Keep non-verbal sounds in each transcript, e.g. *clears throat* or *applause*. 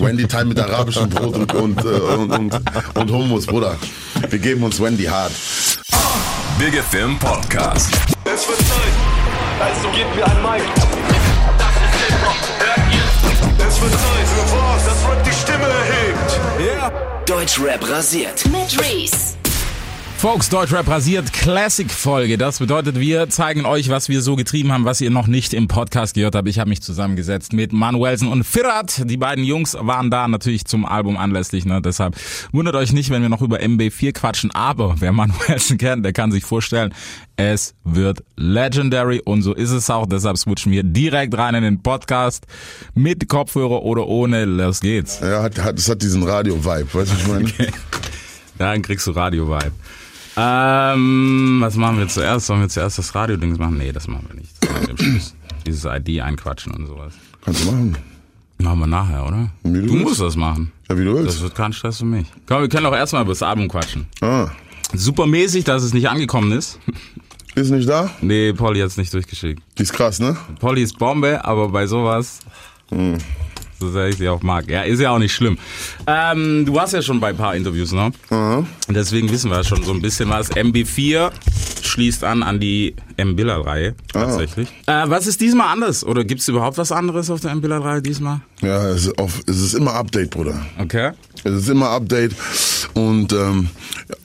Wendy Time mit arabischem Brot und, und, äh, und, und, und Hummus, Bruder. Wir geben uns Wendy hart. Big FM Podcast. Es wird Zeit, also gebt mir ein Mic. Das ist Hip-Hop, hört ihr? Es wird Zeit für was, das Rap die Stimme erhebt. Yeah. Deutschrap rasiert. Mit Reese. Folks, Deutschrap rasiert Classic-Folge. Das bedeutet, wir zeigen euch, was wir so getrieben haben, was ihr noch nicht im Podcast gehört habt. Ich habe mich zusammengesetzt mit Manuelsen und Firat. Die beiden Jungs waren da natürlich zum Album anlässlich. Ne? Deshalb wundert euch nicht, wenn wir noch über MB4 quatschen. Aber wer *laughs* Manuelsen kennt, der kann sich vorstellen, es wird legendary und so ist es auch. Deshalb switchen wir direkt rein in den Podcast mit Kopfhörer oder ohne. Los geht's. Ja, hat, hat, es hat diesen Radio-Vibe, weißt du, was ich meine? *laughs* Okay. Dann kriegst du Radio-Vibe. Ähm, was machen wir zuerst? Sollen wir zuerst das Radio-Dings machen? Nee, das machen wir nicht. Das machen wir im Schluss. *clears throat* Dieses ID einquatschen und sowas. Kannst du machen. Machen wir nachher, oder? Wie du du willst. musst das machen. Ja, wie du willst. Das wird kein Stress für mich. Komm, wir können auch erstmal über das Album quatschen. Ah, Super mäßig, dass es nicht angekommen ist. ist nicht da? Nee, Polly hat's nicht durchgeschickt. Die ist krass, ne? Polly ist Bombe, aber bei sowas, Hm. So sehr ich sie auch mag. Ja, ist ja auch nicht schlimm. Ähm, du warst ja schon bei ein paar Interviews, ne? Und deswegen wissen wir schon so ein bisschen was. MB4 schließt an an die M-Biller-Reihe, tatsächlich. Äh, was ist diesmal anders? Oder gibt's überhaupt was anderes auf der M-Biller-Reihe diesmal? Ja, es ist, auf, es ist immer Update, Bruder. Okay. Es ist immer Update und ähm,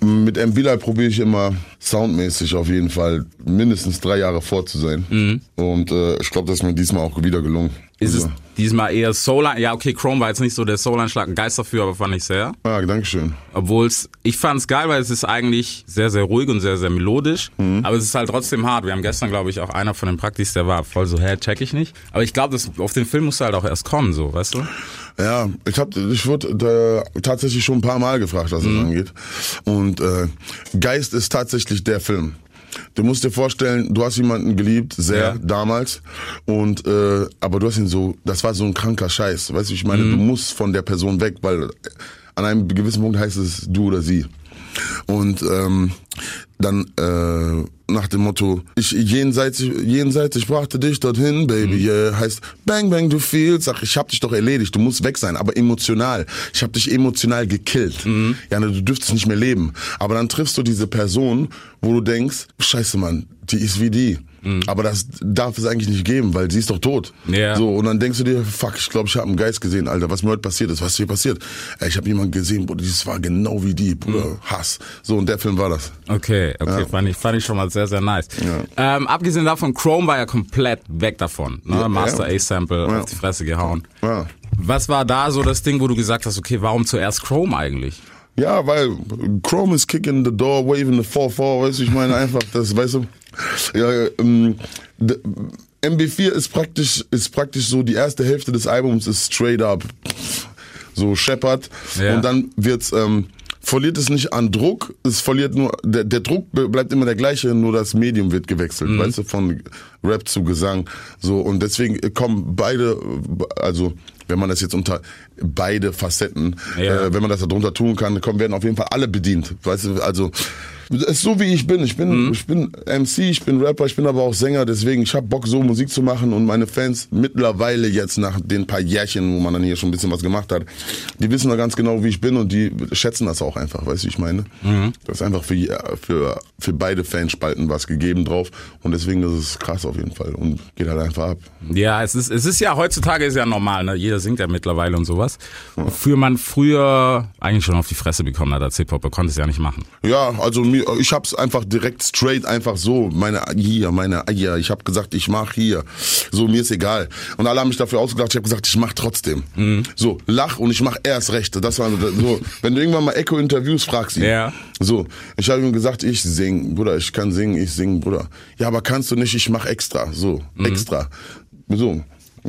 mit M-Bilal probiere ich immer soundmäßig auf jeden Fall mindestens drei Jahre vor zu sein. Und äh, ich glaube, das ist mir diesmal auch wieder gelungen. Ist also, es diesmal eher Soul? Ja, okay, Chrome war jetzt nicht so der Soul-Einschlag, ein Geist dafür, aber fand ich sehr. Ja, danke schön. Obwohl es, ich fand es geil, weil es ist eigentlich sehr, sehr ruhig und sehr, sehr melodisch. Aber es ist halt trotzdem hart. Wir haben gestern, glaube ich, auch einer von den Praktis, der war voll so, hä, check ich nicht. Aber ich glaube, auf den Film musst du halt auch erst kommen, so, weißt du? Ja, ich hab, ich wurde äh, tatsächlich schon ein paar Mal gefragt, was das angeht. Und äh, Geist ist tatsächlich der Film. Du musst dir vorstellen, du hast jemanden geliebt, sehr Ja. damals, und äh, aber du hast ihn so, das war so ein kranker Scheiß, weißt du, ich meine, du musst von der Person weg, weil an einem gewissen Punkt heißt es du oder sie. Und ähm, dann äh, nach dem Motto, ich jenseits, jenseits, ich brachte dich dorthin, Baby, yeah, heißt Bang Bang, du feelst, sag, ich hab dich doch erledigt, du musst weg sein, aber emotional. Ich hab dich emotional gekillt. Ja, ne, du dürftest nicht mehr leben. Aber dann triffst du diese Person, wo du denkst, scheiße, Mann, die ist wie die. Aber das darf es eigentlich nicht geben, weil sie ist doch tot. Ja. So, und dann denkst du dir, fuck, ich glaube, ich habe einen Geist gesehen, Alter, was mir heute passiert ist, was ist hier passiert? Ey, ich habe jemanden gesehen, Bruder, das war genau wie die, Bruder, Hass. So, und der Film war das. Okay, okay, fand, ich, fand ich schon mal sehr, sehr nice. Ähm, abgesehen davon, Chrome war ja komplett weg davon. Ne? Ja, Master ja. A-Sample Ja. auf die Fresse gehauen. Ja. Was war da so das Ding, wo du gesagt hast, okay, warum zuerst Chrome eigentlich? Ja, weil Chrome is kicking the door, waving the 4-4, weißt du, ich meine einfach, das, weißt du, ja, ähm, d- MB4 ist praktisch, ist praktisch so, die erste Hälfte des Albums ist straight up, so Shepard, Ja. und dann wird's, ähm, verliert es nicht an Druck, es verliert nur, der, der Druck bleibt immer der gleiche, nur das Medium wird gewechselt, weißt du, von Rap zu Gesang, so, und deswegen kommen beide, also, wenn man das jetzt unter beide Facetten, Ja. äh, wenn man das da drunter tun kann, kommen, werden auf jeden Fall alle bedient. Weißt du, also ist so wie ich bin. Ich bin, ich bin MC, ich bin Rapper, ich bin aber auch Sänger, deswegen ich habe Bock so Musik zu machen und meine Fans mittlerweile jetzt nach den paar Jährchen, wo man dann hier schon ein bisschen was gemacht hat, die wissen da ganz genau, wie ich bin und die schätzen das auch einfach, weißt du, wie ich meine? Das ist einfach für, für, für beide Fanspalten was gegeben drauf und deswegen das ist krass auf jeden Fall und geht halt einfach ab. Ja, es ist, es ist ja heutzutage ist ja normal, ne? Jeder singt ja mittlerweile und sowas. Wofür man früher eigentlich schon auf die Fresse bekommen hat als Hip-Hopper, konnte es ja nicht machen. Ja, also mir, ich hab's einfach direkt straight einfach so, meine hier, meine hier, ich hab gesagt, ich mach hier. So, mir ist egal. Und alle haben mich dafür ausgedacht, ich hab gesagt, ich mach trotzdem. So, lach und ich mach erst recht. Das war so, wenn du irgendwann mal Echo Interviews fragst, ihn. Ja. So, ich habe ihm gesagt, ich sing, Bruder, ich kann singen, ich sing, Bruder. Ja, aber kannst du nicht, ich mach extra, so, extra. So,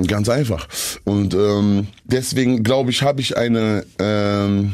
ganz einfach. Und ähm, deswegen glaube ich, habe ich eine ähm,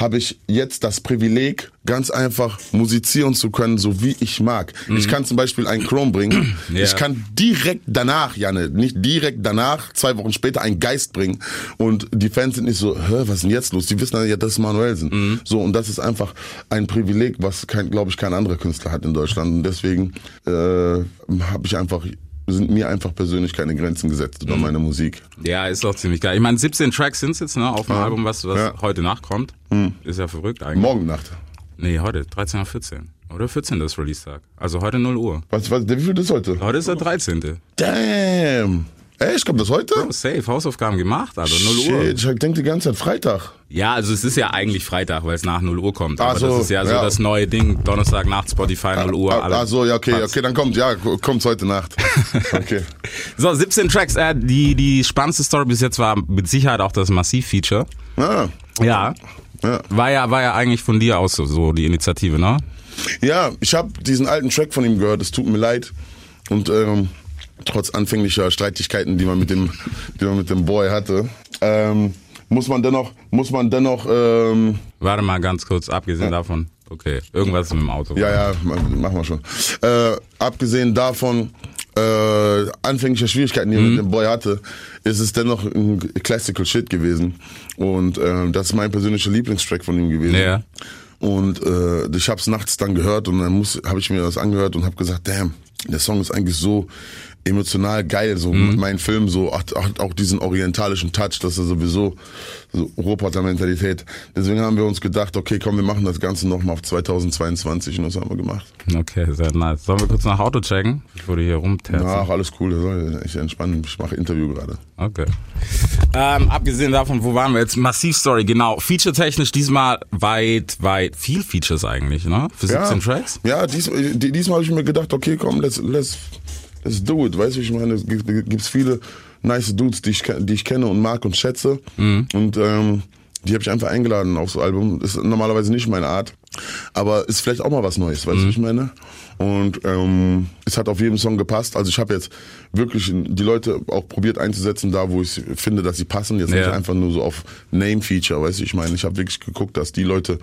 habe ich jetzt das Privileg, ganz einfach musizieren zu können, so wie ich mag. Ich kann zum Beispiel einen Chrome bringen. *clears throat* Ja. Ich kann direkt danach, Janne, nicht direkt danach, zwei Wochen später, einen Geist bringen. Und die Fans sind nicht so, Hä, was ist denn jetzt los? Die wissen ja, das ist Manuelsen. So, und das ist einfach ein Privileg, was, glaube ich, kein anderer Künstler hat in Deutschland. Und deswegen äh, habe ich einfach sind mir einfach persönlich keine Grenzen gesetzt über meine Musik. Ja, ist doch ziemlich geil. Ich meine, 17 Tracks sind jetzt, ne, auf dem Album, was, was Ja. heute nachkommt. Ist ja verrückt eigentlich. Morgen Nacht. Nee, heute, 13 Uhr 14. Oder 14. ist Release-Tag. Also heute 0 Uhr. Was, was, wie viel ist heute? Heute ist der 13. Damn. Echt, kommt das heute? Oh, safe, Hausaufgaben gemacht, also 0 Uhr. Shit, ich denke die ganze Zeit Freitag. Ja, also es ist ja eigentlich Freitag, weil es nach 0 Uhr kommt. Aber so, das ist ja so ja. das neue Ding. Donnerstag Nacht, Spotify, 0 Uhr. Ah, alle. ah, so, ja, okay, okay, dann kommt, ja, kommt's heute Nacht. *laughs* Okay. So, 17 Tracks. Äh, die, die spannendste Story bis jetzt war mit Sicherheit auch das Massiv-Feature. Ah, Ja. ja. War ja, war ja eigentlich von dir aus so, so die Initiative, ne? Ja, ich habe diesen alten Track von ihm gehört, es tut mir leid. Und ähm, trotz anfänglicher Streitigkeiten, die man mit dem, die man mit dem Boy hatte, ähm, muss man dennoch, muss man dennoch, ähm, Warte mal ganz kurz, abgesehen davon. Okay, irgendwas mit dem Auto. ja, ja, ma- machen wir schon. Äh, abgesehen davon, äh, anfängliche Schwierigkeiten, die man mit dem Boy hatte, ist es dennoch ein Classical Shit gewesen. Und äh, das ist mein persönlicher Lieblingstrack von ihm gewesen. Ja. Und äh, ich habe es nachts dann gehört und dann habe ich mir das angehört und habe gesagt, damn, der Song ist eigentlich so emotional geil, so mein Film so hat, hat auch diesen orientalischen Touch, das ist sowieso so Roboter-Mentalität. Deswegen haben wir uns gedacht, okay, komm, wir machen das Ganze nochmal auf 2022 und das haben wir gemacht. Okay, sehr nice. Sollen wir kurz nach Auto checken? Ich wurde hier rumterzen. Ach, alles cool, ich entspannen, ich mache Interview gerade. Okay. Ähm, abgesehen davon, wo waren wir jetzt? Massiv-Story, genau. Feature-technisch diesmal weit, weit, viel Features eigentlich, ne? Für 17 Tracks? Ja, dies, die- diesmal habe ich mir gedacht, okay, komm, let's, let's, let's do it. Weißt du, ich meine, es gibt gibt's viele nice Dudes, die ich, die ich kenne und mag und schätze. Und ähm, die habe ich einfach eingeladen aufs Album. Ist normalerweise nicht meine Art, aber ist vielleicht auch mal was Neues, weißt du, wie ich meine? Und ähm, es hat auf jeden Song gepasst. Also ich habe jetzt wirklich die Leute auch probiert einzusetzen, da wo ich finde, dass sie passen. Jetzt nicht Ja. einfach nur so auf Name-Feature, weißt du, ich meine, ich habe wirklich geguckt, dass die Leute,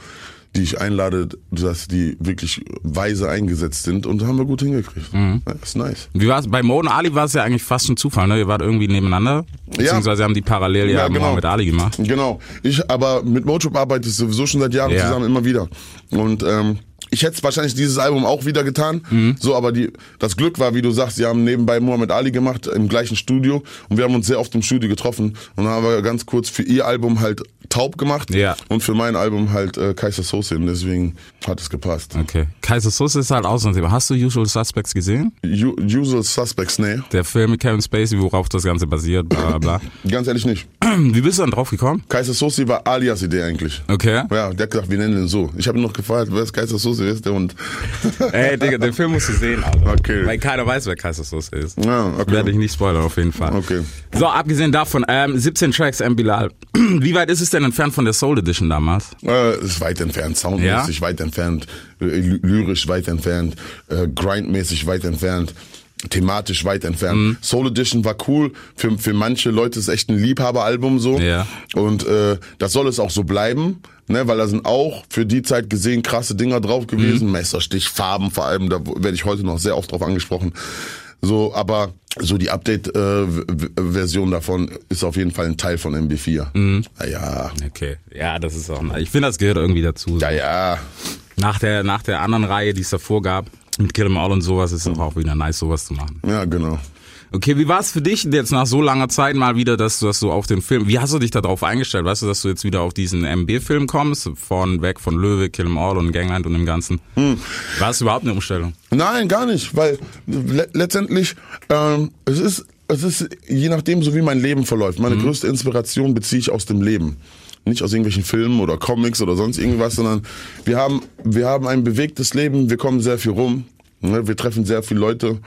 die ich einlade, dass die wirklich weise eingesetzt sind und haben wir gut hingekriegt. Mhm. Ja, ist nice. Wie war's? Bei Mo und Ali war es ja eigentlich fast ein Zufall, ne? Ihr wart irgendwie nebeneinander. Beziehungsweise haben die parallel ja, Ja, genau. mit Ali gemacht. Genau. Ich, aber mit Motrip arbeite ich sowieso schon seit Jahren Ja. zusammen, immer wieder. Und ähm, ich hätte wahrscheinlich dieses Album auch wieder getan. Mhm. So, aber die, das Glück war, wie du sagst, sie haben nebenbei Muhammad Ali gemacht im gleichen Studio und wir haben uns sehr oft im Studio getroffen und dann haben wir ganz kurz für ihr Album halt taub gemacht Ja. und für mein Album halt äh, Kaiser Soße und deswegen hat es gepasst. Okay. Kaiser Soße ist halt auch so ein Thema. Hast du Usual Suspects gesehen? U Usual Suspects, nee, Der Film mit Kevin Spacey, worauf das Ganze basiert, bla bla bla. *clears throat* ganz ehrlich nicht. *clears throat* Wie bist du dann drauf gekommen? Kaiser Soße war alias Idee eigentlich. Okay. Ja, der hat gesagt, wir nennen den so. Ich habe ihn noch gefragt, wer ist Kaiser Soße, wer ist der Hund? *laughs* Ey, Digga, den Film musst du sehen, Alter. Okay. Weil keiner weiß, wer Kaiser Soße ist. Ja, okay. Werde ich nicht spoilern, auf jeden Fall. Okay. So, abgesehen davon, ähm, 17 Tracks, M. Bilal. *clears throat* Wie weit ist es denn entfernt von der Soul Edition damals? Äh, ist weit entfernt, soundmäßig weit entfernt, äh, ly- lyrisch weit entfernt, äh, grindmäßig weit entfernt, thematisch weit entfernt. Mhm. Soul Edition war cool, für, für manche Leute ist echt ein Liebhaberalbum so. Ja. Und äh, das soll es auch so bleiben, ne, weil da sind auch für die Zeit gesehen krasse Dinger drauf Mhm. gewesen, Messerstich, Farben vor allem, da werde ich heute noch sehr oft drauf angesprochen. So, aber so die Update-Version davon ist auf jeden Fall ein Teil von MB4. Mhm. Ja, Okay. Ja, das ist auch, ich finde, das gehört irgendwie dazu. ja, ja. Nach der, nach der anderen Reihe, die es davor gab, mit Kill 'Em All und sowas, ist es auch wieder nice, sowas zu machen. Ja, genau. Okay, wie war es für dich jetzt nach so langer Zeit mal wieder, dass du das so auf den Film, wie hast du dich darauf eingestellt? Weißt du, dass du jetzt wieder auf diesen MB-Film kommst, von weg von Löwe, Kill 'Em All und Gangland und dem Ganzen? War es überhaupt eine Umstellung? Nein, gar nicht, weil le letztendlich ähm, es ist es ist je nachdem so wie mein Leben verläuft. Meine größte Inspiration beziehe ich aus dem Leben, nicht aus irgendwelchen Filmen oder Comics oder sonst irgendwas, sondern wir haben wir haben ein bewegtes Leben. Wir kommen sehr viel rum, ne? wir treffen sehr viele Leute.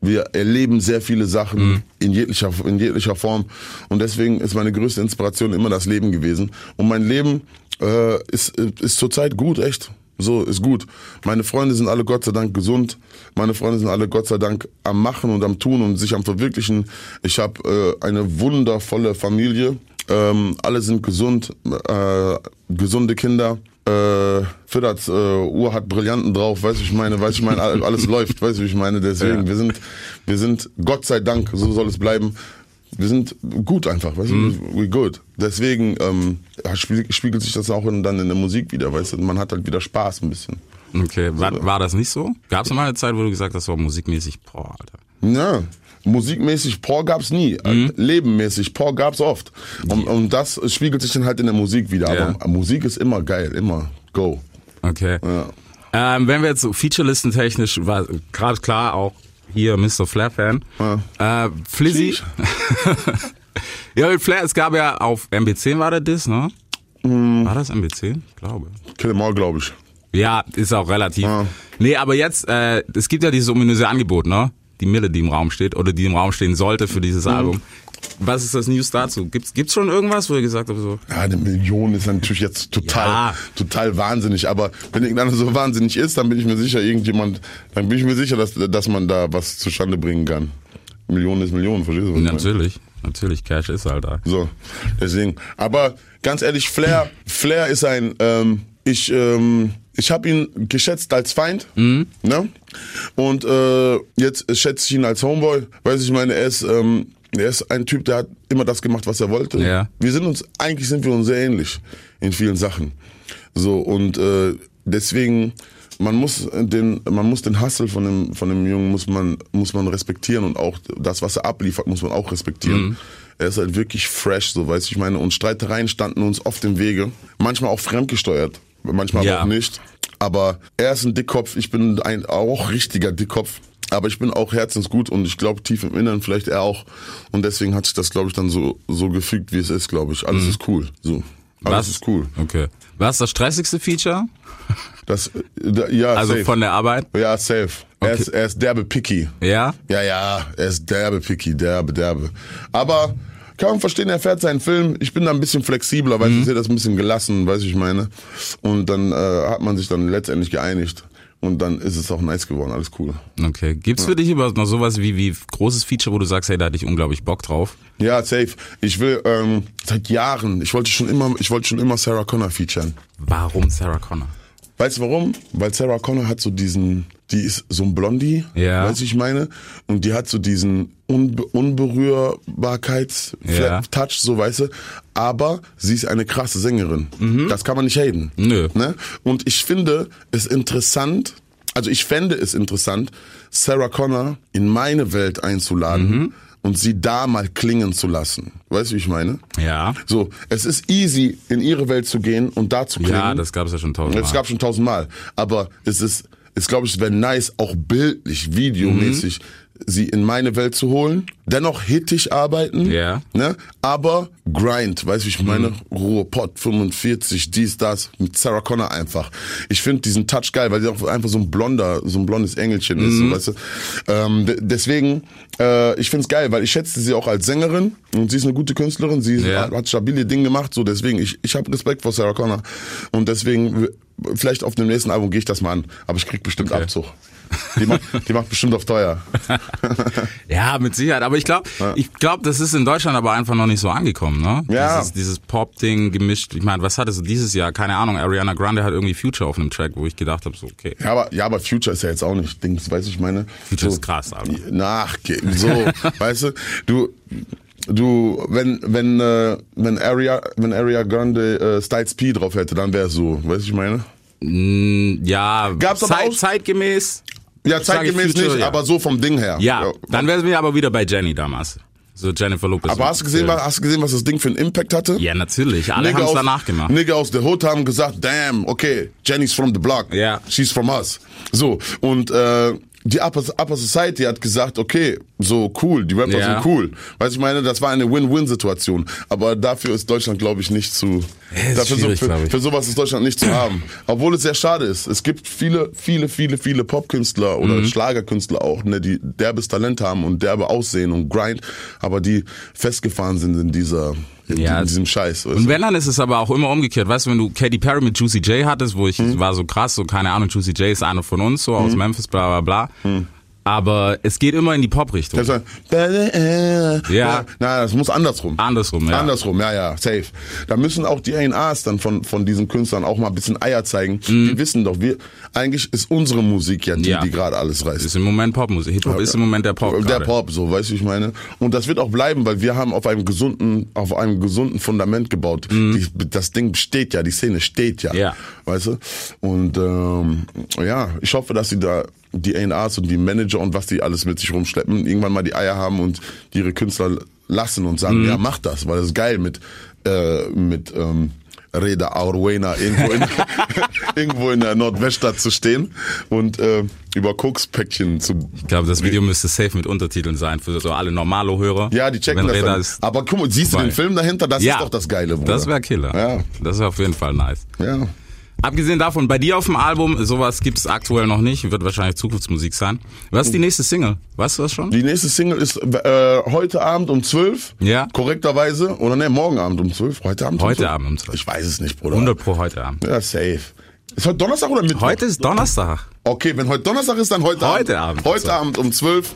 Wir erleben sehr viele Sachen in jeglicher, in jeglicher Form. Und deswegen ist meine größte Inspiration immer das Leben gewesen. Und mein Leben äh, ist, ist zurzeit gut, echt. So, ist gut. Meine Freunde sind alle Gott sei Dank gesund. Meine Freunde sind alle Gott sei Dank am Machen und am Tun und sich am Verwirklichen. Ich habe äh, eine wundervolle Familie. Ähm, alle sind gesund, äh, gesunde Kinder. Äh, Fiddats äh, Uhr hat Brillanten drauf, weißt du, ich meine, weißt du, ich meine, all- alles *laughs* läuft, weißt du, ich meine, deswegen, Ja. wir sind, wir sind, Gott sei Dank, so soll es bleiben, wir sind gut einfach, weißt du, we good. Deswegen ähm, spiegelt sich das auch in, dann in der Musik wieder, weißt du, man hat halt wieder Spaß ein bisschen. Okay, war, war das nicht so? Gab es mal eine Zeit, wo du gesagt hast, so musikmäßig, boah, Alter. Ja, musikmäßig Por gab's nie. Mhm. Lebenmäßig Por gab's oft. Und, und das spiegelt sich dann halt in der Musik wieder. Ja. Aber Musik ist immer geil, immer go. Okay. Ja. Ähm, wenn wir jetzt so Featurelisten technisch, war gerade klar auch hier Mr. Flair Fan. Äh, Flizzy. *laughs* ja, mit Flair, es gab ja auf MB10 war der Diss, ne? Mhm. War das MB10? Ich glaube. Kill 'em all, glaube ich. Ja, ist auch relativ. Ja. Nee, aber jetzt, äh, es gibt ja dieses ominöse Angebot, ne? Die Mille, die im Raum steht oder die im Raum stehen sollte für dieses Mhm. Album. Was ist das News dazu? Gibt's, gibt's schon irgendwas, wo ihr gesagt habt, so? Ja, eine Million ist natürlich jetzt total, Ja. total wahnsinnig. Aber wenn irgendeiner so wahnsinnig ist, dann bin ich mir sicher, irgendjemand, dann bin ich mir sicher, dass, dass man da was zustande bringen kann. Millionen ist Millionen, verstehst du? was ich meine? Natürlich, natürlich, Cash ist halt da. So, deswegen. Aber ganz ehrlich, Flair, Flair ist ein, ähm, ich, ähm, ich habe ihn geschätzt als Feind, Mhm. ne? Und äh, jetzt schätze ich ihn als Homeboy. Weiß ich meine, er ist, ähm, er ist ein Typ, der hat immer das gemacht, was er wollte. Ja. Wir sind uns, eigentlich sind wir uns sehr ähnlich in vielen Sachen. So und äh, deswegen man muss den man muss den Hustle von dem von dem Jungen muss man muss man respektieren und auch das was er abliefert muss man auch respektieren. Er ist halt wirklich fresh, so weiß ich meine und Streitereien standen uns oft im Wege, manchmal auch fremdgesteuert, manchmal Ja. auch nicht. Aber er ist ein Dickkopf, ich bin ein auch richtiger Dickkopf. Aber ich bin auch herzensgut und ich glaube tief im Inneren vielleicht er auch. Und deswegen hat sich das, glaube ich, dann so, so gefügt, wie es ist, glaube ich. Alles ist cool. So. Alles ist cool. Okay. Was ist das stressigste Feature? Das, da- ja, Also safe. von der Arbeit? ja, safe. Er, Okay. ist, er ist derbe picky. Ja? Ja, ja, er ist derbe picky, derbe, derbe. Aber kann man verstehen, er fährt seinen Film. Ich bin da ein bisschen flexibler, weil ich sehe das ein bisschen gelassen, weiß ich meine. Und dann äh, hat man sich dann letztendlich geeinigt. Und dann ist es auch nice geworden, alles cool. Okay. Gibt's für dich überhaupt noch sowas wie, wie großes Feature, wo du sagst, hey, da hatte ich unglaublich Bock drauf? Ja, safe. Ich will ähm, seit Jahren, ich wollte schon immer, ich wollte schon immer Sarah Connor featuren. Warum Sarah Connor? Weißt du warum? Weil Sarah Connor hat so diesen, die ist so ein Blondie, Ja. weißt du, ich meine? Und die hat so diesen Unbe Unberührbarkeits-Touch, so weißt du. Aber sie ist eine krasse Sängerin. Das kann man nicht haten. Mhm. Nö. Ne? Und ich finde es interessant, also ich fände es interessant, Sarah Connor in meine Welt einzuladen Mhm. und sie da mal klingen zu lassen. Weißt du, wie ich meine? Ja. So, es ist easy, in ihre Welt zu gehen und da zu klingen. Ja, das gab's ja schon tausendmal. Es gab schon tausendmal. Aber es ist, es glaube ich, wäre nice, auch bildlich, videomäßig, sie in meine Welt zu holen. Dennoch hittig arbeiten. Ja. Ne? Aber Grind, weißt du, wie ich meine? Ruhrpott 45, dies, das, mit Sarah Connor einfach. Ich finde diesen Touch geil, weil sie auch einfach so ein blonder, so ein blondes Engelchen ist, so, weißt du. Ähm, de- deswegen, äh, ich find's geil, weil ich schätze sie auch als Sängerin und sie ist eine gute Künstlerin, sie Ja. hat, hat stabile Dinge gemacht, so deswegen, ich, ich habe Respekt vor Sarah Connor. Und deswegen, vielleicht auf dem nächsten Album gehe ich das mal an, aber ich krieg bestimmt Okay. Abzug. Die macht, die macht bestimmt auf teuer. *laughs* Ja, mit Sicherheit. Aber ich glaube, ich glaube, das ist in Deutschland aber einfach noch nicht so angekommen, ne? Ja. Dieses, dieses Pop-Ding gemischt. Ich meine, was hattest du dieses Jahr? Keine Ahnung. Ariana Grande hat irgendwie Future auf einem Track, wo ich gedacht habe, so okay. Ja, aber, ja, aber Future ist ja jetzt auch nicht Dings, weißt du, ich meine. Future so, ist krass, Alter. Nach, so, *laughs* weißt du, du, du, wenn, wenn, äh, wenn Area, wenn Area Grande äh, Styles P drauf hätte, dann wäre es so, weißt du, ich meine. Mm, Ja, Gab's aber Zeit, auch- zeitgemäß. Ja, zeitgemäß Future, nicht, ja. aber so vom Ding her. Ja, dann wären wir aber wieder bei Jenny damals. So Jennifer Lopez. Aber hast du gesehen, was, hast du gesehen, was das Ding für einen Impact hatte? Ja, natürlich. Alle haben es danach gemacht. Nigga aus der Hood haben gesagt, damn, okay, Jenny's from the block. Ja. She's from us. So, und äh, die Upper, Upper Society hat gesagt, okay, so cool, die Rapper Ja. sind cool. Weißt du, ich meine, das war eine Win-Win-Situation. Aber dafür ist Deutschland, glaube ich, nicht zu. ist dafür so, für, für sowas ist Deutschland nicht zu haben. Obwohl es sehr schade ist. Es gibt viele, viele, viele, viele Popkünstler oder Mhm. Schlagerkünstler auch, ne, die derbes Talent haben und derbe Aussehen und Grind, aber die festgefahren sind in dieser, in, Ja, diesem Scheiß. weißt Und wenn, dann ist es aber auch immer umgekehrt. Weißt du, wenn du Katy Perry mit Juicy J hattest, wo ich Hm. war so krass, so keine Ahnung, Juicy J ist einer von uns, so aus Memphis, bla bla bla. Hm. Aber es geht immer in die Pop-Richtung. War- Ja. Ja. Nein, das muss andersrum. Andersrum, ja. Andersrum, ja, ja, safe. Da müssen auch die A&Rs dann von, von diesen Künstlern auch mal ein bisschen Eier zeigen. Die wissen doch, wir, eigentlich ist unsere Musik ja die, Mhm. Ja. die gerade alles reißt. Ist im Moment Popmusik. Hip-Hop ist im Moment der Pop. Der gerade. Pop, so, weißt du, wie ich meine? Und das wird auch bleiben, weil wir haben auf einem gesunden, auf einem gesunden Fundament gebaut. Die, das Ding steht ja, die Szene steht ja. Mhm. Ja. Weißt du? Und ähm, ja, ich hoffe, dass sie da die A&Rs und die Manager und was die alles mit sich rumschleppen, irgendwann mal die Eier haben und die ihre Künstler lassen und sagen, ja, mach das, weil das ist geil mit, äh, mit ähm, Reda Aurwena irgendwo in, *laughs* *laughs* irgendwo in der Nordweststadt zu stehen und äh, über Kokspäckchen zu Ich glaube, das Video müsste safe mit Untertiteln sein für so alle Normalo-Hörer. Ja, die checken Wenn das Aber guck mal, siehst du vorbei. den Film dahinter? Das ja, ist doch das Geile, Bruder. Das wäre Killer. Ja. Das wäre auf jeden Fall nice. Ja. Abgesehen davon, bei dir auf dem Album, sowas gibt's aktuell noch nicht, wird wahrscheinlich Zukunftsmusik sein. Was ist die nächste Single? Weißt du das schon? Die nächste Single ist äh, heute Abend um 12. Ja. Korrekterweise. Oder ne, morgen Abend um 12. Heute Abend um Heute 12? Abend um 12. Ich weiß es nicht, Bruder. 100 pro heute Abend. Ja, safe. Ist heute Donnerstag oder Mittwoch? Heute ist Donnerstag. Okay, wenn heute Donnerstag ist, dann heute, Heute Abend. Heute Abend um 12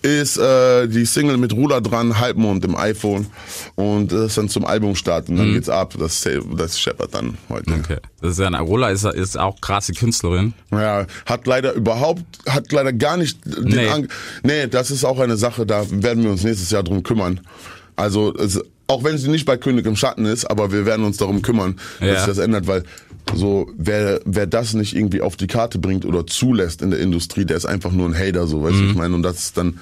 ist äh, die Single mit Ruder dran, Halbmond im iPhone. Und das ist dann zum Albumstart. Und dann geht's ab. Das, das scheppert dann heute. Mhm. Okay. Das ist ja eine Rola ist, ist auch krasse Künstlerin. Ja, hat leider überhaupt, hat leider gar nicht den Nee. Ang Nee, das ist auch eine Sache, da werden wir uns nächstes Jahr drum kümmern. Also, es, auch wenn sie nicht bei König im Schatten ist, aber wir werden uns darum kümmern, dass Ja. sich das ändert, weil so, wer, wer das nicht irgendwie auf die Karte bringt oder zulässt in der Industrie, der ist einfach nur ein Hater, so, weißt du, Mhm. ich meine, und das ist dann,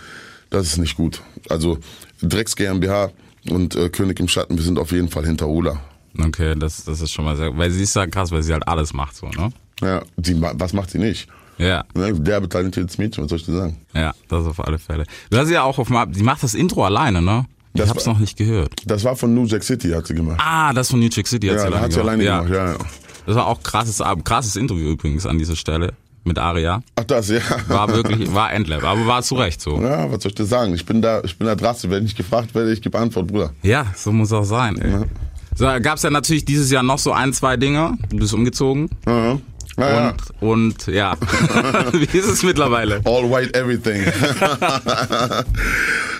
das ist nicht gut. Also, Drecks GmbH und äh, König im Schatten, wir sind auf jeden Fall hinter Ola. Okay, das, das ist schon mal sehr, weil sie ist ja krass, weil sie halt alles macht so, ne? Ja, die, was macht sie nicht? Ja, Ne, Derbe talentiertes Mädchen, was soll ich dir sagen? ja, das auf alle Fälle. Du hast ja auch auf sie macht das Intro alleine, ne? Ich Das hab's war- noch nicht gehört. Das war von New Jack City, hat sie gemacht. Ah, das von New Jack City hat ja, sie da alleine hat sie alleine gemacht. gemacht, ja, ja. Das war auch krasses, krasses Interview übrigens an dieser Stelle mit Aria. Ach das, ja. War wirklich, war Endlab, aber war zu Recht so. Ja, was soll ich dir sagen? Ich bin da, ich bin da drastisch. Wenn ich gefragt werde, ich gebe Antwort, Bruder. Ja, so muss auch sein, ey. So, gab's ja natürlich dieses Jahr noch so ein, zwei Dinge. Du bist umgezogen. Ja. Und, und ja, *laughs* wie ist es mittlerweile? All white everything. *laughs*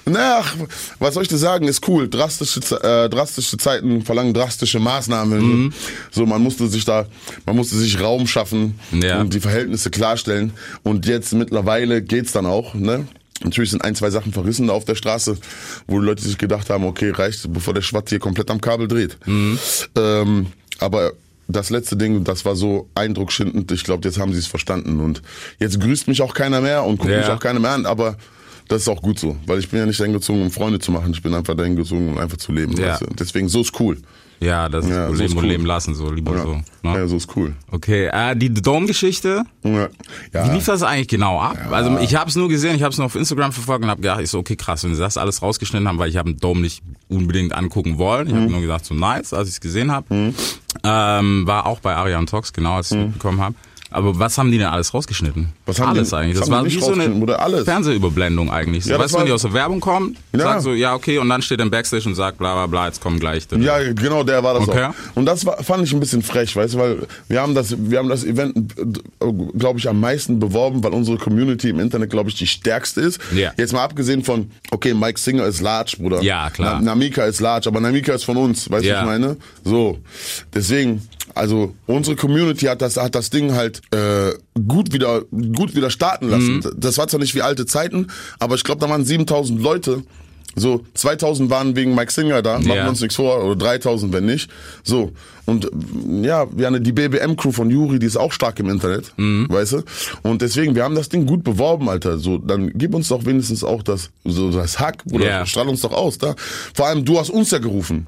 naja, ach, was soll ich dir sagen? Ist cool. Drastische, äh, drastische Zeiten verlangen drastische Maßnahmen. Mhm. So, man musste sich da, man musste sich Raum schaffen Ja. und die Verhältnisse klarstellen. Und jetzt mittlerweile geht's dann auch, ne? Natürlich sind ein, zwei Sachen verrissen da auf der Straße, wo die Leute sich gedacht haben, okay, reicht, bevor der Schwatt hier komplett am Kabel dreht. Mhm. Ähm, aber das letzte Ding, das war so eindruckschindend. Ich glaube, jetzt haben sie es verstanden. Und jetzt grüßt mich auch keiner mehr und guckt Ja. mich auch keiner mehr an. Aber das ist auch gut so, weil ich bin ja nicht dahin gezogen, um Freunde zu machen. Ich bin einfach dahin gezogen, um einfach zu leben. Ja. Weißt du? Deswegen, so ist cool. Ja, das ist Ja, cool. so Leben ist und cool. leben lassen, so lieber Ja, so. ja Ne? so ist cool. Okay, äh, die Dome-Geschichte, Ja. wie Ja. lief das eigentlich genau ab? Also ich habe es nur gesehen, ich habe es nur auf Instagram verfolgt und habe gedacht, ich so, okay, krass, wenn sie das alles rausgeschnitten haben, weil ich habe den Dome nicht unbedingt angucken wollen. Ich Mhm. habe nur gesagt, so nice, als ich es gesehen habe. Ähm, war auch bei Arian Talks, genau, als ich es mitbekommen habe. Aber was haben die denn alles rausgeschnitten? Was haben alles die- eigentlich. Das war wie so eine. Fernsehüberblendung eigentlich. So, Ja, weißt du, wenn die aus der Werbung kommen, Ja. sagt so, ja, okay, und dann steht im Backstage und sagt, bla bla bla, jetzt kommen gleich. Ja, genau, der war das Okay. auch. Und das war, fand ich ein bisschen frech, weißt du, weil wir haben das, wir haben das Event, glaube ich, am meisten beworben, weil unsere Community im Internet, glaube ich, die stärkste ist. Ja. Jetzt mal abgesehen von, okay, Mike Singer ist large, Bruder. Ja, klar. Na, Namika ist large, aber Namika ist von uns, weißt du, Ja. was ich meine? So. Deswegen, also unsere Community hat das, hat das Ding halt äh, gut wieder, gut wieder starten lassen. Mhm. Das war zwar nicht wie alte Zeiten, aber ich glaube, da waren 7000 Leute. So, 2000 waren wegen Mike Singer da, machen Ja. wir uns nichts vor, oder 3000, wenn nicht. So, und ja, wir haben die BBM-Crew von Juri, die ist auch stark im Internet, Mhm. weißt du? Und deswegen, wir haben das Ding gut beworben, Alter. So, dann gib uns doch wenigstens auch das, so das Hack, oder Ja. strahl uns doch aus, da. Vor allem, du hast uns ja gerufen.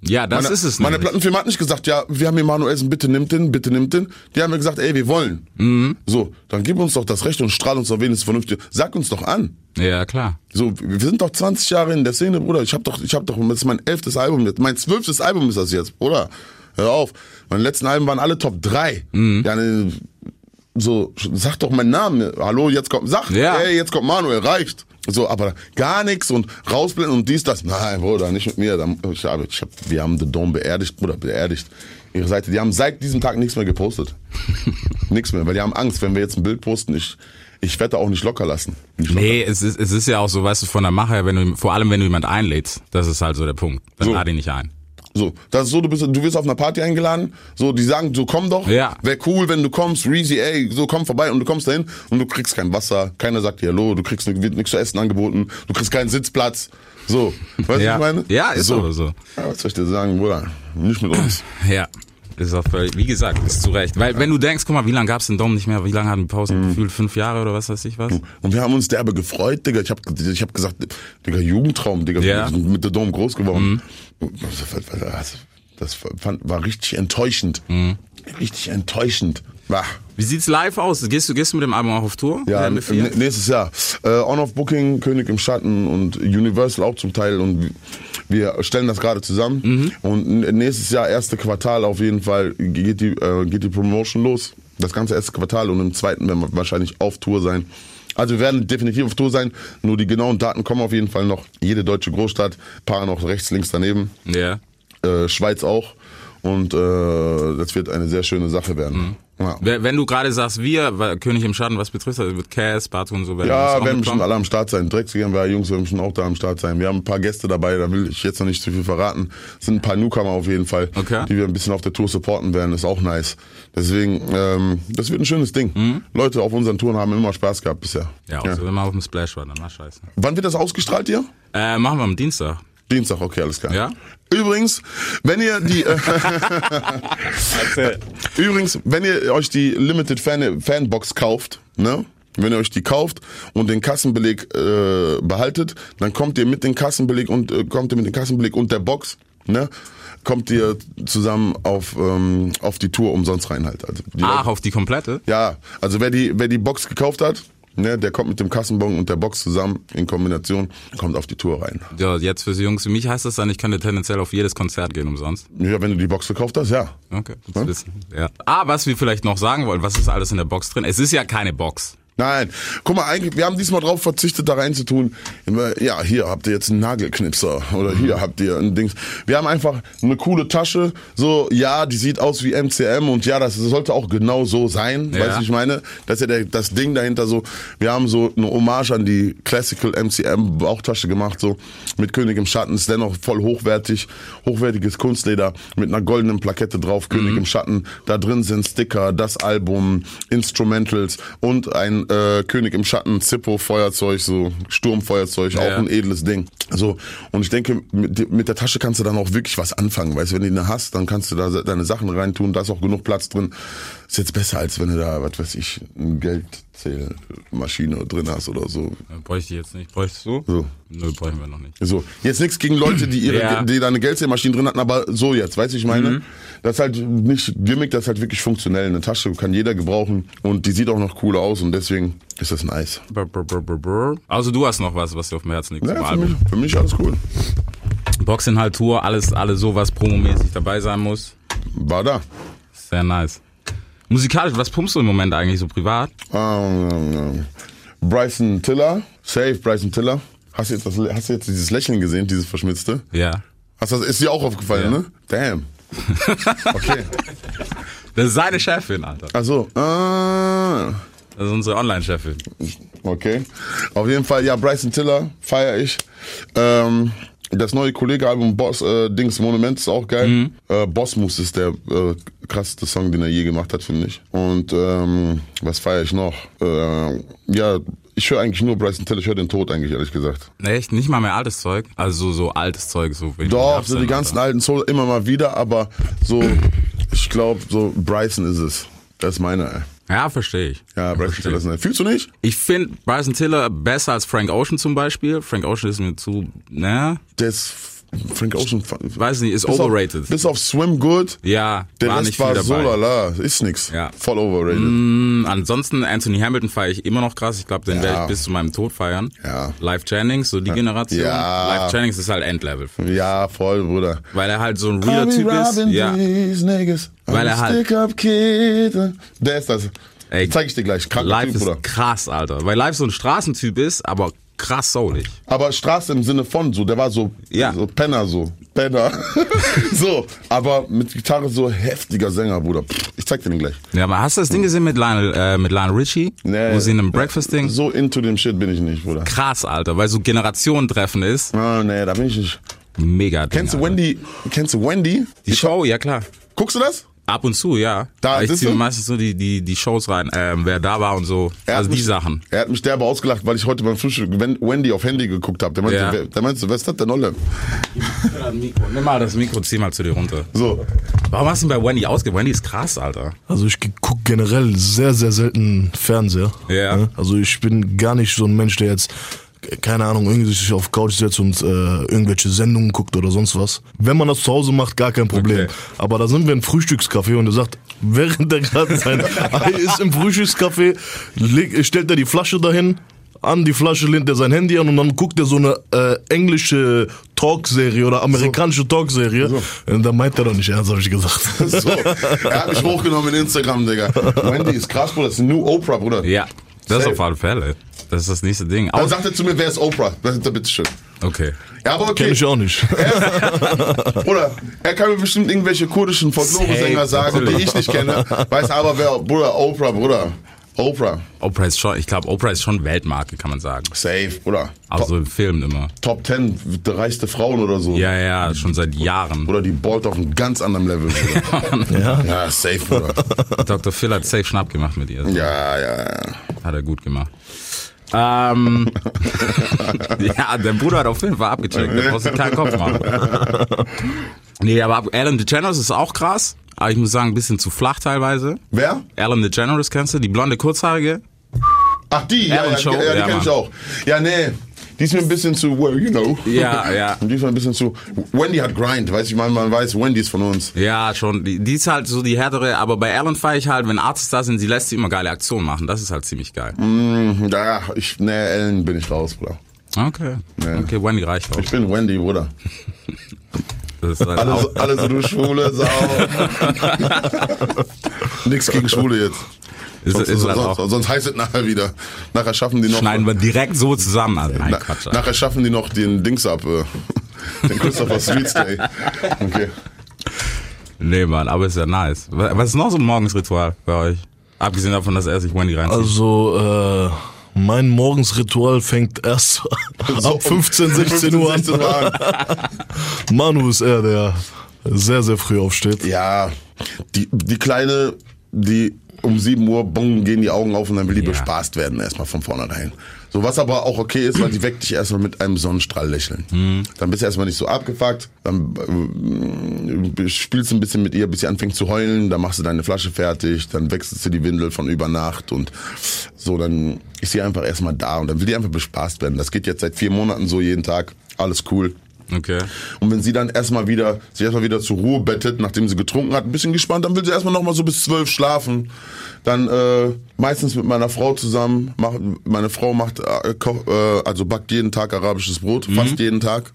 Ja, das Meine, ist es meine nämlich. Plattenfirma hat nicht gesagt, ja, wir haben Emanuelsen, bitte nimmt den, bitte nimmt den. Die haben mir gesagt, ey, wir wollen. Mhm. So, dann gib uns doch das Recht und strahl uns doch wenigstens vernünftig. Sag uns doch an. Ja, klar. So, wir sind doch 20 Jahre in der Szene, Bruder. Ich hab doch, ich hab doch, das ist mein elftes Album jetzt. Mein zwölftes Album ist das jetzt, Bruder. Hör auf. Meine letzten Alben waren alle Top 3. Mhm. Ja, ne, so, sag doch meinen Namen. Hallo, jetzt kommt, sag, Ja. ey, jetzt kommt Manuel, reicht. So, aber gar nichts und rausblenden und dies, das. Nein, Bruder, nicht mit mir. Ich hab, ich hab, wir haben The Dome beerdigt, Bruder, beerdigt. Ihre Seite, die haben seit diesem Tag nichts mehr gepostet. *laughs* nichts mehr, weil die haben Angst, wenn wir jetzt ein Bild posten, ich, ich werde auch nicht locker lassen. Nicht locker. Nee, es ist, es ist ja auch so, weißt du, von der Mache her, wenn du, vor allem wenn du jemand einlädst, das ist halt so der Punkt. Dann So. lade ihn nicht ein. So, das ist so, du bist, du wirst auf einer Party eingeladen, so, die sagen, so komm doch, Ja. wäre cool, wenn du kommst, Reezy, ey, so komm vorbei und du kommst dahin und du kriegst kein Wasser, keiner sagt dir Hallo, du kriegst wird nichts zu essen angeboten, du kriegst keinen Sitzplatz, so, weißt du, Ja. was ich meine? Ja, ist so. so. Ja, was soll ich dir sagen, Bruder, nicht mit uns. *clears throat* Ja. Ist auch völlig, wie gesagt, ist zu Recht. Weil wenn du denkst, guck mal, wie lange gab's den Dom nicht mehr? Wie lange hatten die Pause Mhm. gefühlt? Fünf Jahre oder was weiß ich was? Und wir haben uns derbe gefreut, Digga. Ich hab, ich hab gesagt, Digga, Jugendtraum, Digga. Ja. Wir sind mit der Dom groß geworden. Das, das fand, war richtig enttäuschend. Richtig enttäuschend. Bah. Wie sieht's live aus? Gehst du, gehst du mit dem Album auch auf Tour? Ja, nächstes Jahr. Äh, On of Booking, König im Schatten und Universal auch zum Teil und wir stellen das gerade zusammen. Mhm. Und nächstes Jahr, erste Quartal auf jeden Fall, geht die, äh, geht die Promotion los. Das ganze erste Quartal und im zweiten werden wir wahrscheinlich auf Tour sein. Also wir werden definitiv auf Tour sein, nur die genauen Daten kommen auf jeden Fall noch. Jede deutsche Großstadt, paar noch rechts, links daneben. Ja. Äh, Schweiz auch. Und äh, das wird eine sehr schöne Sache Mhm. werden. Ja. Wenn du gerade sagst, wir, König im Schatten, was betrifft, also wird Cass, Batu und so, werden das Ja, werden bestimmt alle am Start sein. Drecksgeber Jungs werden bestimmt auch da am Start sein. Wir haben ein paar Gäste dabei, da will ich jetzt noch nicht zu viel verraten. Es sind ein paar Newcomer auf jeden Fall, Okay. die wir ein bisschen auf der Tour supporten werden. ist auch nice. Deswegen, ähm, das wird ein schönes Ding. Leute auf unseren Touren haben immer Spaß gehabt bisher. Mhm. Ja, also wenn man auf dem Splash war, dann war scheiße. Wann wird das ausgestrahlt hier? Äh, machen wir am Dienstag. Dienstag, okay, alles klar. Ja? Übrigens, wenn ihr die äh, *laughs* Übrigens, wenn ihr euch die Limited Fan Fanbox kauft, ne? Wenn ihr euch die kauft und den Kassenbeleg äh, behaltet, dann kommt ihr mit dem Kassenbeleg und äh, kommt ihr mit dem Kassenbeleg und der Box, ne? Kommt ihr zusammen auf ähm, auf die Tour umsonst rein halt. Also die Ach, auf die komplette? ja, also wer die, wer die Box gekauft hat, ne, der kommt mit dem Kassenbon und der Box zusammen in Kombination, kommt auf die Tour rein. Ja, jetzt für die Jungs, für mich heißt das dann, ich könnte tendenziell auf jedes Konzert gehen umsonst. Ja, wenn du die Box gekauft hast, ja. Okay, gut zu wissen. Ja. Ah, was wir vielleicht noch sagen wollen, was ist alles in der Box drin? Es ist ja keine Box. Nein, guck mal, eigentlich, wir haben diesmal drauf verzichtet, da reinzutun. Ja, hier habt ihr jetzt einen Nagelknipser oder hier habt ihr ein Dings. Wir haben einfach eine coole Tasche. So, ja, die sieht aus wie MCM und ja, das sollte auch genau so sein. Ja. Weißt du, ich meine? Das ist ja der, das Ding dahinter so. Wir haben so eine Hommage an die Classical MCM Bauchtasche gemacht, so mit König im Schatten. Ist dennoch voll hochwertig, hochwertiges Kunstleder mit einer goldenen Plakette drauf. König im Schatten. Da drin sind Sticker, das Album, Instrumentals und ein äh, König im Schatten Zippo Feuerzeug, so Sturmfeuerzeug, Ja. auch ein edles Ding. So und ich denke, mit, mit der Tasche kannst du dann auch wirklich was anfangen. Weißt du, wenn du eine hast, dann kannst du da deine Sachen reintun. Da ist auch genug Platz drin. Ist jetzt besser, als wenn du da, was weiß ich, eine Geldzählmaschine drin hast oder so. Bräuchte ich jetzt nicht. Bräuchtest du? So. Nö, bräuchten wir noch nicht. So, jetzt nichts gegen Leute, die ihre, *clears throat* Ja. die da eine Geldzählmaschine drin hatten, aber so jetzt, weißt du, ich meine, Mhm. das ist halt nicht Gimmick, das ist halt wirklich funktionell. Eine Tasche kann jeder gebrauchen und die sieht auch noch cool aus und deswegen ist das nice. Also du hast noch was, was dir auf dem Herzen liegt Ja, für mich, für mich alles cool. Boxinhalt Tour, alles, alles so, was promomäßig dabei sein muss. War da. Sehr nice. Musikalisch, was pumpst du im Moment eigentlich so privat? Ähm, Bryson Tiller, safe Bryson Tiller. Hast du jetzt, das, hast du jetzt dieses Lächeln gesehen, dieses verschmitzte? Ja. Hast du das, ist dir auch aufgefallen, Ja. ne? Damn. *laughs* Okay. Das ist seine Chefin, Alter. Ach so. Ah. Das ist unsere Online-Chefin. Okay. Auf jeden Fall, ja, Bryson Tiller feiere ich. Ähm, das neue Kollege-Album Boss äh, Dings Monument ist auch geil. Mhm. Äh, Bossmus ist der äh, krasseste Song, den er je gemacht hat, finde ich. Und ähm, was feiere ich noch? Äh, ja, ich höre eigentlich nur Bryson Tiller, ich höre den Tod eigentlich, ehrlich gesagt. Echt? Nicht mal mehr altes Zeug? Also so, so altes Zeug, so wenig Doch, so die ganzen alten Soul immer mal wieder, aber so, ich glaube, so Bryson ist es. Das ist meine, ey. Ja, verstehe ich. Ja, Bryson Tiller ist eine. Fühlst du nicht? Ich finde Bryson Tiller besser als Frank Ocean zum Beispiel. Frank Ocean ist mir zu, ne? Der ist Frank Ocean. Weiß nicht, ist bis overrated. Auf, bis auf Swim Good. ja, Der war Rest nicht viel war dabei. so lala, ist nix. Ja. Voll overrated. Mm, Ansonsten Anthony Hamilton feiere ich immer noch krass. Ich glaube, den Ja. werde ich bis zu meinem Tod feiern. Ja. Live Jennings, so die Generation. Ja. Live Jennings ist halt Endlevel. Ja, voll, Bruder. Weil er halt so ein realer Typ ist. Ja. Weil er halt- Stick up kid. Der ist das. Ey, Zeig ich dir gleich. Kranker Live Typ, ist Bruder. krass, Alter. Weil Live so ein Straßentyp ist, aber krass soulig. Aber Straße im Sinne von so, der war so, Ja. so Penner so. Penner. *laughs* so, aber mit Gitarre so heftiger Sänger, Bruder. Ich zeig dir den gleich. Ja, aber hast du das Ding gesehen mit Lionel, äh, mit Lionel Richie? Nee. Wo sie in einem Breakfast-Ding? So into dem Shit bin ich nicht, Bruder. Krass, Alter. Weil so Generationentreffen ist. Ah, nee, da bin ich nicht. Mega Ding, Kennst du Alter. Wendy? Kennst du Wendy? Die Show, ja klar. Guckst du das? Ab und zu, ja. Da, ich ziehe meistens so die, die, die Shows rein, ähm, wer da war und so. Er hat also die mich, Sachen. Er hat mich derbe ausgelacht, weil ich heute beim Frühstück Wen- Wendy auf Handy geguckt habe. Der meinte, Ja. wer, der meinte, wer ist das denn Olle? Nimm mal das Mikro, zieh mal zu dir runter. So. Warum hast du ihn bei Wendy ausge... Wendy ist krass, Alter. Also ich gucke generell sehr, sehr selten Fernseher. Ja. Ne? Also ich bin gar nicht so ein Mensch, der jetzt, keine Ahnung, irgendwie sich auf Couch setzt und äh, irgendwelche Sendungen guckt oder sonst was. Wenn man das zu Hause macht, gar kein Problem. Okay. Aber da sind wir im Frühstückscafé und er sagt, während er gerade sein *laughs* Ei ist im Frühstückscafé, leg, stellt er die Flasche dahin, an die Flasche lehnt er sein Handy an und dann guckt er so eine äh, englische Talkserie oder amerikanische Talkserie. Und da meint er doch nicht ernst, habe ich gesagt. *laughs* so. Er hat mich hochgenommen in Instagram, Digga. Wendy ist krass, Bruder. Das ist ein New Oprah, Bruder. Ja, das ist Safe. auf alle Fälle. Das ist das nächste Ding. Dann sagt er zu mir, wer ist Oprah? Bitteschön. okay. Ja, aber okay. Kenn ich auch nicht. *laughs* Bruder, er kann mir bestimmt irgendwelche kurdischen Folklore-Sänger sagen, die ich nicht kenne. Weiß aber wer, Bruder, Oprah, Bruder. Oprah. Oprah ist schon, ich glaube, Oprah ist schon Weltmarke, kann man sagen. Safe, Bruder. Also im Film immer. Top 10 der reichste Frauen oder so. Ja, ja, schon seit Jahren. Bruder, die ballt auf einem ganz anderen Level. *laughs* Ja. ja, safe, Bruder. Dr. Phil hat safe Schnapp gemacht mit ihr. Ja, ja, ja. Hat er gut gemacht. Ähm, *laughs* ja, der Bruder hat auf jeden Fall abgecheckt. Da brauchst du keinen Kopf machen. *laughs* Nee, aber Alan DeGeneres ist auch krass. Aber ich muss sagen, ein bisschen zu flach teilweise. Wer? Alan DeGeneres kennst du? Die blonde Kurzhaarige? Ach, die, ja, ja, Show? ja, die Ja, kenn ich auch. Ja, nee. Die ist mir ein bisschen zu, well, you know. Ja, ja. *laughs* Und die ist mir ein bisschen zu. Wendy hat Grind, weiß ich mal, man weiß, Wendy ist von uns. Ja, schon. Die, die ist halt so die härtere, aber bei Alan feiere ich halt, wenn Artists da sind, sie lässt sie immer geile Aktionen machen. Das ist halt ziemlich geil. Hm, Ja, ich, nee, Ellen bin ich raus, Bruder. Okay. Okay, Wendy reicht auch. Ich bin Wendy, Bruder. *laughs* Das halt Alle, auch, so- alle so, du schwule Sau. *laughs* Nix gegen Schwule jetzt. Ist, Sonst, ist sonst, sonst heißt es nachher wieder. Nachher schaffen die noch. Schneiden wir direkt so zusammen. Also, nein, Na, Quatsch. Nachher schaffen die noch den Dings ab. Äh, *laughs* den Christopher Street Stay. Okay. Nee, Mann, aber ist ja nice. Was ist noch so ein Morgensritual bei euch? Abgesehen davon, dass er sich Wendy reinzieht. Also, äh, mein Morgensritual fängt erst *laughs* ab 15, 16 Uhr an. 16 Uhr an. *laughs* Manu ist er, der sehr, sehr früh aufsteht. Ja, die, die Kleine, die um 7 Uhr, bong, gehen die Augen auf und dann will die Ja. bespaßt werden, erstmal von vornherein. So, was aber auch okay ist, weil die weckt dich erstmal mit einem Sonnenstrahl lächeln. Mhm. Dann bist du erstmal nicht so abgefuckt, dann äh, spielst du ein bisschen mit ihr, bis sie anfängt zu heulen, dann machst du deine Flasche fertig, dann wechselst du die Windel von über Nacht und so, dann ist sie einfach erstmal da und dann will die einfach bespaßt werden. Das geht jetzt seit vier Monaten so jeden Tag, alles cool. Okay. Und wenn sie dann erstmal wieder, sich erstmal wieder zur Ruhe bettet, nachdem sie getrunken hat, ein bisschen gespannt, dann will sie erstmal nochmal so bis zwölf schlafen. Dann äh, meistens mit meiner Frau zusammen. Mach, meine Frau macht, äh, koch, äh, also backt jeden Tag arabisches Brot, fast jeden Tag.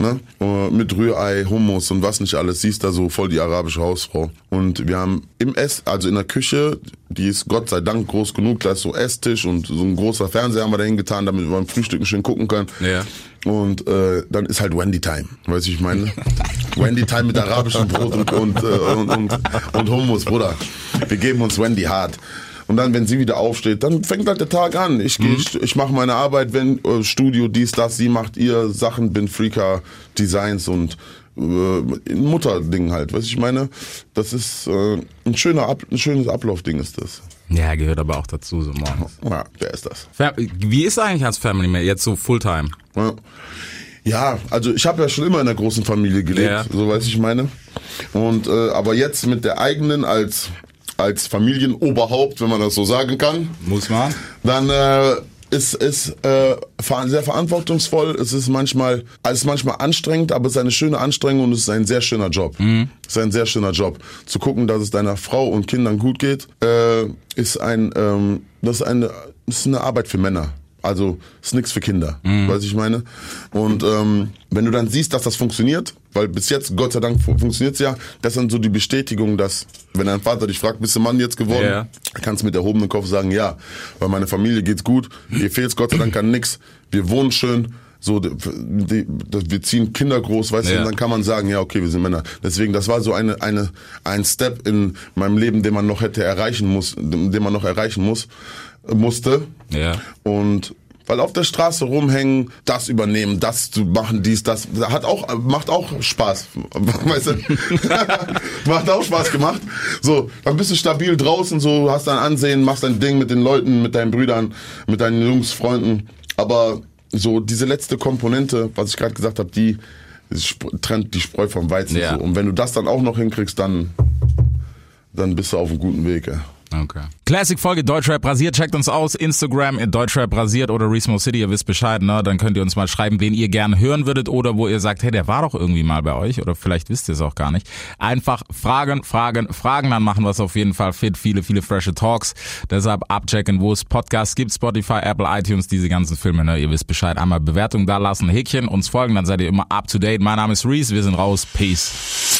Ne? Äh, Mit Rührei, Hummus und was nicht alles. Sie ist da so voll die arabische Hausfrau. Und wir haben im Ess, also in der Küche, die ist Gott sei Dank groß genug, da ist so Esstisch und so ein großer Fernseher haben wir da hingetan, damit wir beim Frühstücken schön gucken können. Ja. Und äh, dann ist halt Wendy Time, weißt du, ich meine? Wendy Time mit arabischem Brot und, und, äh, und, und, und Hummus, Bruder. Wir geben uns Wendy hart. Und dann, wenn sie wieder aufsteht, dann fängt halt der Tag an. Ich gehe, ich, ich mache meine Arbeit, wenn äh, Studio dies, das, sie macht ihr Sachen, bin Freaker Designs und äh, Mutterding halt, weißt du, ich meine? Das ist äh, ein schöner, Ab, ein schönes Ablaufding ist das. Ja, gehört aber auch dazu, so morgens. Ja, wer ist das? Wie ist eigentlich als Family Man jetzt so Fulltime? Ja. Ja, also ich habe ja schon immer in einer großen Familie gelebt, Ja. so weiß ich meine. Und äh, aber jetzt mit der eigenen als als Familienoberhaupt, wenn man das so sagen kann, Muss man? dann äh, ist ist äh, sehr verantwortungsvoll. Es ist manchmal es ist manchmal anstrengend, aber es ist eine schöne Anstrengung und es ist ein sehr schöner Job. Es ist ein sehr schöner Job. Zu gucken, dass es deiner Frau und Kindern gut geht, äh, ist ein ähm, das ist eine ist eine Arbeit für Männer. Also ist nichts für Kinder, weiß ich meine. Und ähm, wenn du dann siehst, dass das funktioniert, weil bis jetzt, Gott sei Dank, fu- funktioniert's ja, das ist dann so die Bestätigung, dass, wenn dein Vater dich fragt, bist du Mann jetzt geworden, Ja. kannst mit erhobenem Kopf sagen, ja, weil meine Familie geht's gut, mir fehlt's Gott sei Dank an nix, wir wohnen schön, so, die, die, wir ziehen Kinder groß, weißt du, Ja. und dann kann man sagen, ja, okay, wir sind Männer. Deswegen, das war so eine, eine, ein Step in meinem Leben, den man noch hätte erreichen muss, den man noch erreichen muss, musste. Ja. Und Weil auf der Straße rumhängen, das übernehmen, das zu machen, dies, das, hat auch, macht auch Spaß. *laughs* Weißt du? *laughs* macht auch Spaß gemacht. So, dann bist du stabil draußen, so, hast dein Ansehen, machst dein Ding mit den Leuten, mit deinen Brüdern, mit deinen Jungs, Freunden. Aber so diese letzte Komponente, was ich gerade gesagt habe, die trennt die Spreu vom Weizen. Ja. So. Und wenn du das dann auch noch hinkriegst, dann, dann bist du auf einem guten Weg. Ja. Okay. Classic-Folge Deutschrap rasiert. Checkt uns aus. Instagram in Deutschrap rasiert oder Resmo City. Ihr wisst Bescheid, ne? Dann könnt ihr uns mal schreiben, wen ihr gerne hören würdet oder wo ihr sagt, hey, der war doch irgendwie mal bei euch oder vielleicht wisst ihr es auch gar nicht. Einfach Fragen, Fragen, Fragen. Dann machen wir es auf jeden Fall fit. Viele, viele frische Talks. Deshalb abchecken, wo es Podcasts gibt. Spotify, Apple, iTunes, diese ganzen Filme, ne? Ihr wisst Bescheid. Einmal Bewertung da lassen, Häkchen, uns folgen. Dann seid ihr immer up to date. Mein Name ist Reese. Wir sind raus. Peace.